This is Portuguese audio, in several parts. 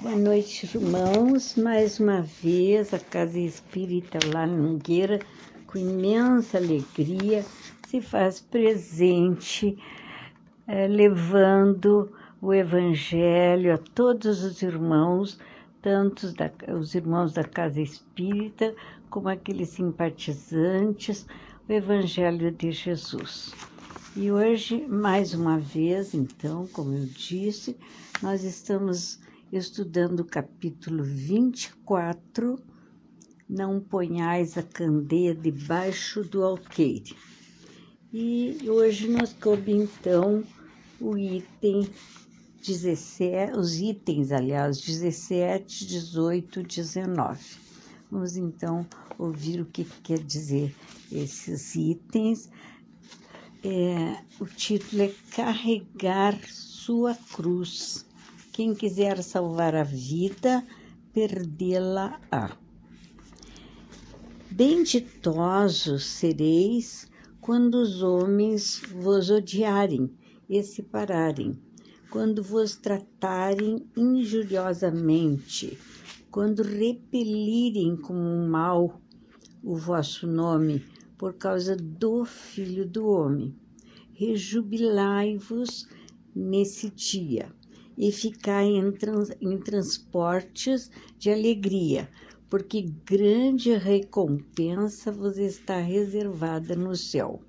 Boa noite, irmãos. Mais uma vez, a Casa Espírita lá em Nogueira, com imensa alegria, se faz presente, eh, levando o Evangelho a todos os irmãos, tanto da, os irmãos da Casa Espírita, como aqueles simpatizantes, o Evangelho de Jesus. E hoje, mais uma vez, então, como eu disse, nós estamos estudando o capítulo 24, Não ponhais a candeia debaixo do alqueire. E hoje nós coube, então, o item 17, os itens, aliás, 17, 18, 19. Vamos, então, ouvir o que quer dizer esses itens é, o título é Carregar Sua Cruz. Quem quiser salvar a vida, perdê-la-á. Benditosos sereis quando os homens vos odiarem e separarem, quando vos tratarem injuriosamente, quando repelirem como um mal o vosso nome por causa do Filho do Homem. Rejubilai-vos nesse dia e ficai em, trans, em transportes de alegria, porque grande recompensa vos está reservada no céu.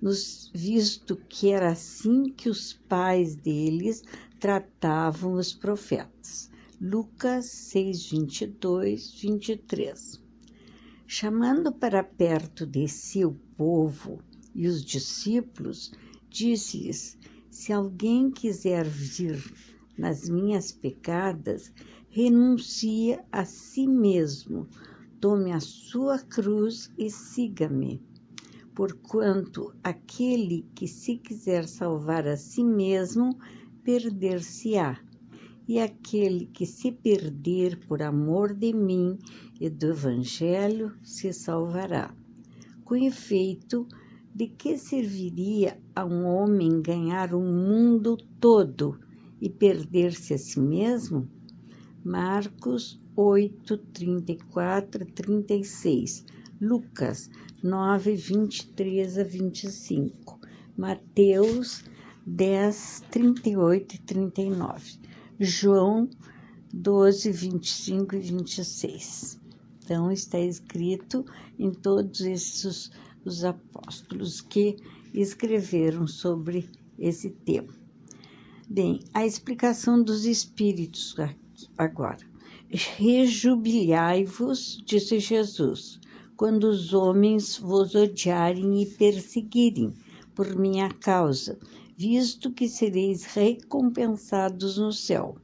Nos, visto que era assim que os pais deles tratavam os profetas. Lucas 6, 22, 23 chamando para perto de si o povo e os discípulos, disse-lhes: Se alguém quiser vir nas minhas pecadas, renuncie a si mesmo, tome a sua cruz e siga-me. Porquanto aquele que se quiser salvar a si mesmo, perder-se-á e aquele que se perder por amor de mim e do Evangelho se salvará. Com efeito, de que serviria a um homem ganhar o mundo todo e perder-se a si mesmo? Marcos 8, 34, 36, Lucas 9, 23 a 25, Mateus 10, 38 e 39. João 12, 25 e 26. Então, está escrito em todos esses os apóstolos que escreveram sobre esse tema. Bem, a explicação dos espíritos agora. Rejubilhai-vos, disse Jesus, quando os homens vos odiarem e perseguirem por minha causa visto que sereis recompensados no céu.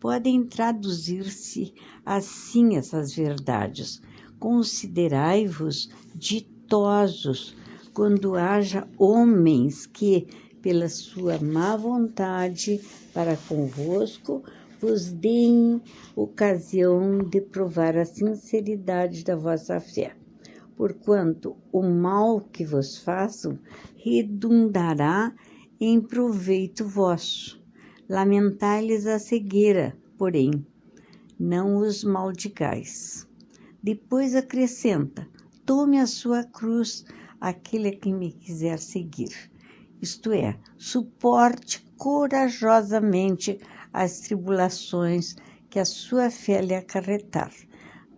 Podem traduzir-se assim essas verdades. Considerai-vos ditosos quando haja homens que, pela sua má vontade para convosco, vos deem ocasião de provar a sinceridade da vossa fé. Porquanto o mal que vos façam redundará em proveito vosso. Lamentai-lhes a cegueira, porém, não os maldigais. Depois acrescenta: tome a sua cruz aquele a quem me quiser seguir. Isto é, suporte corajosamente as tribulações que a sua fé lhe acarretar,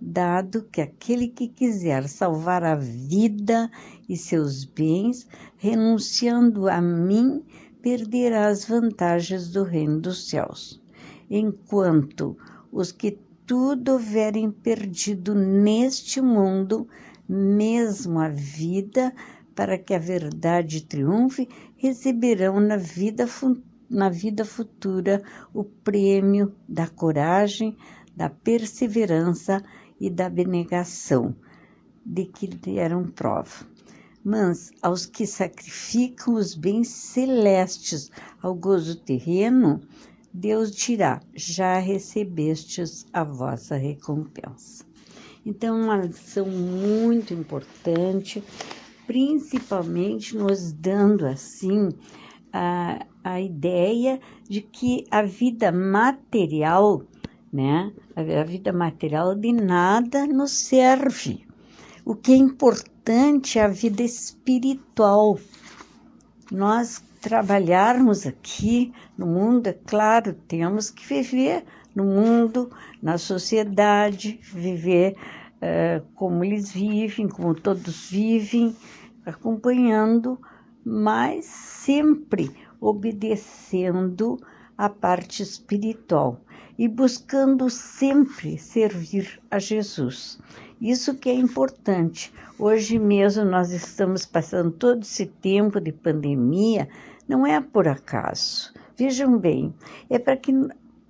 dado que aquele que quiser salvar a vida e seus bens, renunciando a mim, perderá as vantagens do reino dos céus. Enquanto os que tudo houverem perdido neste mundo, mesmo a vida, para que a verdade triunfe, receberão na vida, na vida futura o prêmio da coragem, da perseverança e da abnegação de que deram prova mas aos que sacrificam os bens celestes ao gozo terreno, Deus dirá: já recebestes a vossa recompensa. Então, uma lição muito importante, principalmente nos dando assim a, a ideia de que a vida material, né, a, vida material de nada nos serve. O que é importante é a vida espiritual. Nós trabalharmos aqui no mundo, é claro, temos que viver no mundo, na sociedade, viver uh, como eles vivem, como todos vivem, acompanhando, mas sempre obedecendo a parte espiritual e buscando sempre servir a Jesus. Isso que é importante. Hoje mesmo nós estamos passando todo esse tempo de pandemia, não é por acaso. Vejam bem, é para que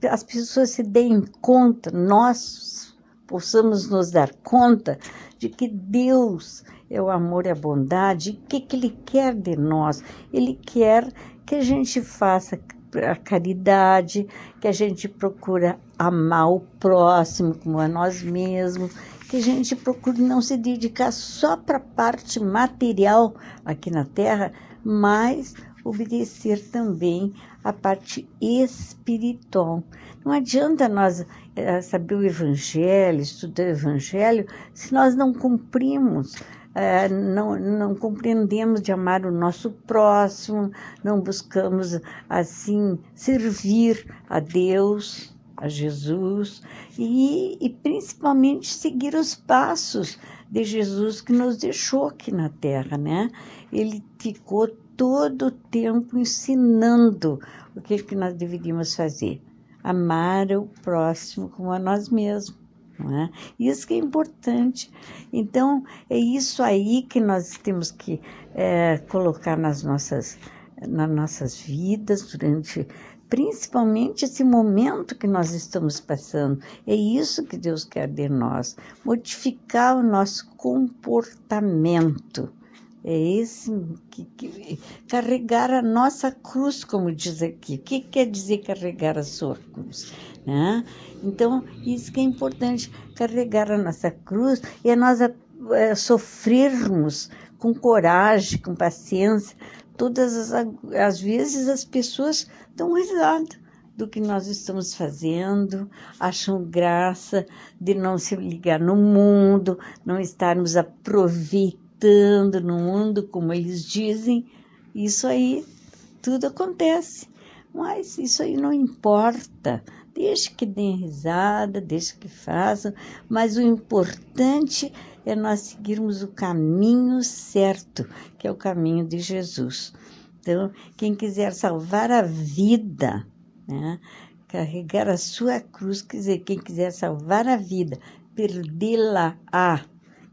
as pessoas se deem conta, nós possamos nos dar conta de que Deus é o amor e a bondade, o que, que Ele quer de nós? Ele quer que a gente faça a caridade, que a gente procura amar o próximo como a nós mesmos, que a gente procure não se dedicar só para a parte material aqui na Terra, mas obedecer também a parte espiritual. Não adianta nós é, saber o Evangelho, estudar o Evangelho, se nós não cumprimos, é, não, não compreendemos de amar o nosso próximo, não buscamos, assim, servir a Deus, a Jesus e, e principalmente seguir os passos de Jesus que nos deixou aqui na Terra, né? Ele ficou todo o tempo ensinando o que, que nós deveríamos fazer. Amar o próximo como a nós mesmos. É? Isso que é importante. Então, é isso aí que nós temos que é, colocar nas nossas, nas nossas vidas durante principalmente esse momento que nós estamos passando. É isso que Deus quer de nós, modificar o nosso comportamento. É esse que, que, carregar a nossa cruz, como diz aqui. O que quer dizer carregar a sua cruz? Né? Então, isso que é importante, carregar a nossa cruz e nós é, sofrermos com coragem, com paciência, todas as, as vezes as pessoas dão risada do que nós estamos fazendo, acham graça de não se ligar no mundo, não estarmos aproveitando no mundo, como eles dizem. Isso aí tudo acontece, mas isso aí não importa. Deixe que deem risada, deixe que façam, mas o importante é nós seguirmos o caminho certo, que é o caminho de Jesus. Então, quem quiser salvar a vida, né, carregar a sua cruz, quer dizer, quem quiser salvar a vida, perdê-la-á,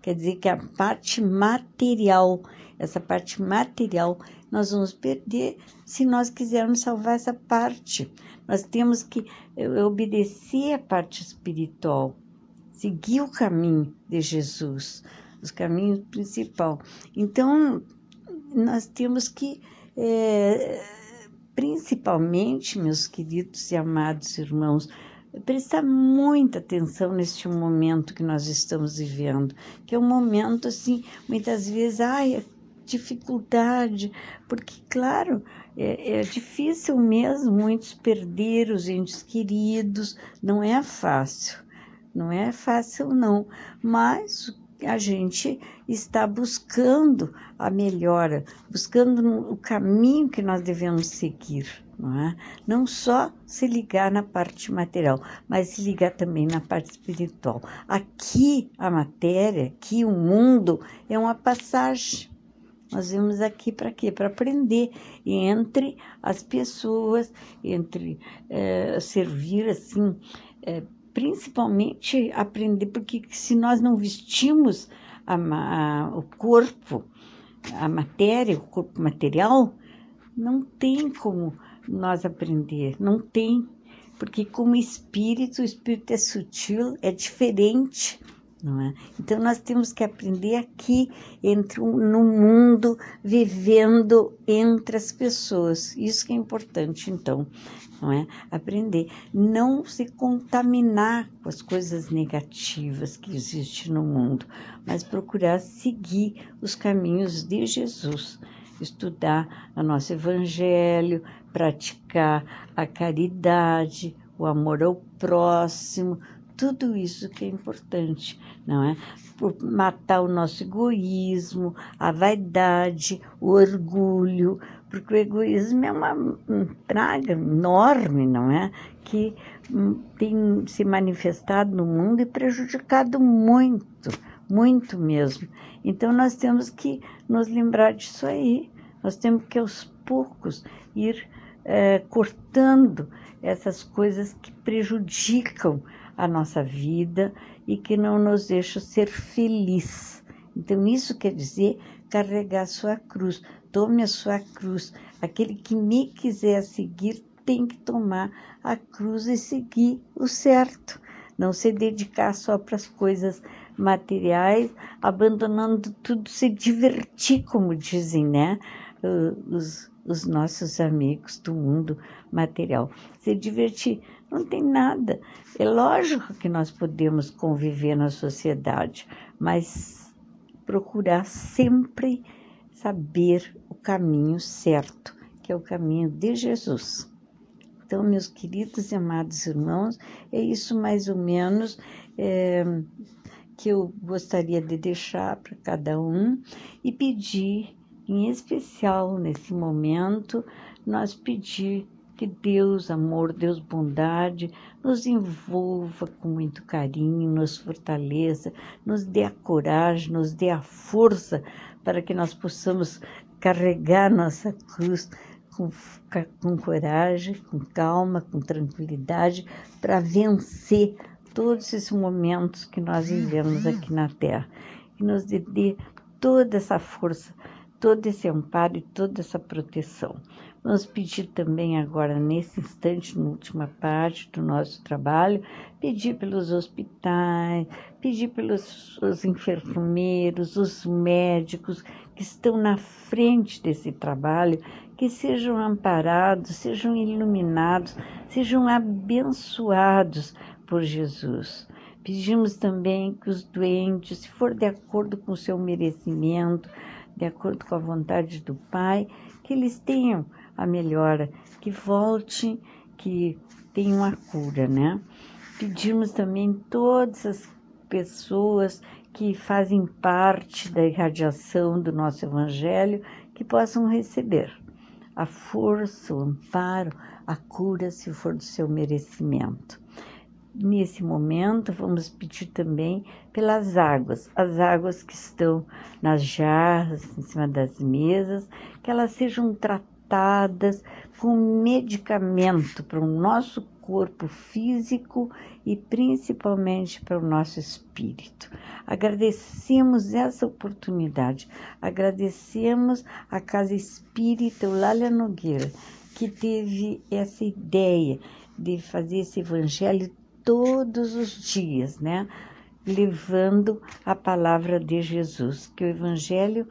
quer dizer que a parte material, essa parte material, nós vamos perder se nós quisermos salvar essa parte. Nós temos que obedecer a parte espiritual, seguir o caminho de Jesus, os caminhos principal. Então, nós temos que, é, principalmente, meus queridos e amados irmãos, prestar muita atenção neste momento que nós estamos vivendo, que é um momento assim, muitas vezes, ai, dificuldade, porque, claro, é, é, difícil mesmo muitos perder os entes queridos, não é fácil. Não é fácil, não, mas a gente está buscando a melhora, buscando o caminho que nós devemos seguir, não é? Não só se ligar na parte material, mas se ligar também na parte espiritual. Aqui a matéria, aqui o mundo é uma passagem. Nós vimos aqui para quê? Para aprender entre as pessoas, entre é, servir assim. É, principalmente aprender, porque se nós não vestimos a, a, o corpo, a matéria, o corpo material, não tem como nós aprender, não tem, porque como espírito, o espírito é sutil, é diferente, é? Então nós temos que aprender aqui entre no mundo, vivendo entre as pessoas. Isso que é importante, então não é? Aprender, não se contaminar com as coisas negativas que existem no mundo, mas procurar seguir os caminhos de Jesus. estudar o nosso Evangelho, praticar a caridade, o amor ao próximo, tudo isso que é importante, não é? Por matar o nosso egoísmo, a vaidade, o orgulho, porque o egoísmo é uma praga enorme, não é? Que hum, tem se manifestado no mundo e prejudicado muito, muito mesmo. Então nós temos que nos lembrar disso aí. Nós temos que aos poucos ir é, cortando essas coisas que prejudicam a nossa vida e que não nos deixam ser feliz. Então, isso quer dizer carregar a sua cruz. Tome a sua cruz. Aquele que me quiser seguir tem que tomar a cruz e seguir o certo. Não se dedicar só para as coisas materiais, abandonando tudo, se divertir, como dizem, né? Os, os nossos amigos do mundo material. Se divertir não tem nada. É lógico que nós podemos conviver na sociedade, mas procurar sempre saber o caminho certo, que é o caminho de Jesus. Então, meus queridos e amados irmãos, é isso mais ou menos é, que eu gostaria de deixar para cada um e pedir, em especial nesse momento, nós pedir que Deus, amor, Deus, bondade, nos envolva com muito carinho, nos fortaleça, nos dê a coragem, nos dê a força para que nós possamos carregar nossa cruz com, com coragem, com calma, com tranquilidade, para vencer todos esses momentos que nós vivemos aqui na Terra. E nos dê toda essa força, todo esse amparo e toda essa proteção. Vamos pedir também agora, nesse instante, na última parte do nosso trabalho, pedir pelos hospitais, pedir pelos os enfermeiros, os médicos que estão na frente desse trabalho, que sejam amparados, sejam iluminados, sejam abençoados por Jesus. Pedimos também que os doentes, se for de acordo com o seu merecimento, de acordo com a vontade do Pai, que eles tenham a melhora, que volte, que tenham a cura, né? Pedimos também todas as pessoas que fazem parte da irradiação do nosso Evangelho que possam receber a força, o amparo, a cura, se for do seu merecimento. Nesse momento, vamos pedir também pelas águas, as águas que estão nas jarras, em cima das mesas, que elas sejam tratadas com medicamento para o nosso corpo físico e principalmente para o nosso espírito. Agradecemos essa oportunidade, agradecemos a Casa Espírita Lália Nogueira, que teve essa ideia de fazer esse evangelho todos os dias, né? Levando a palavra de Jesus, que o evangelho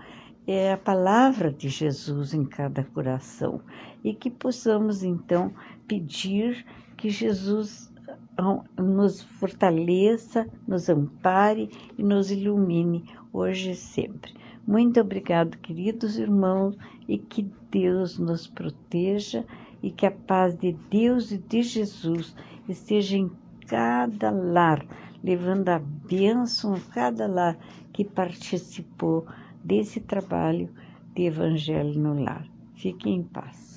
é a palavra de Jesus em cada coração e que possamos então pedir que Jesus ah, nos fortaleça, nos ampare e nos ilumine hoje e sempre. Muito obrigado, queridos irmãos, e que Deus nos proteja e que a paz de Deus e de Jesus esteja em cada lar, levando a bênção a cada lar que participou desse trabalho de Evangelho no Lar. Fiquem em paz.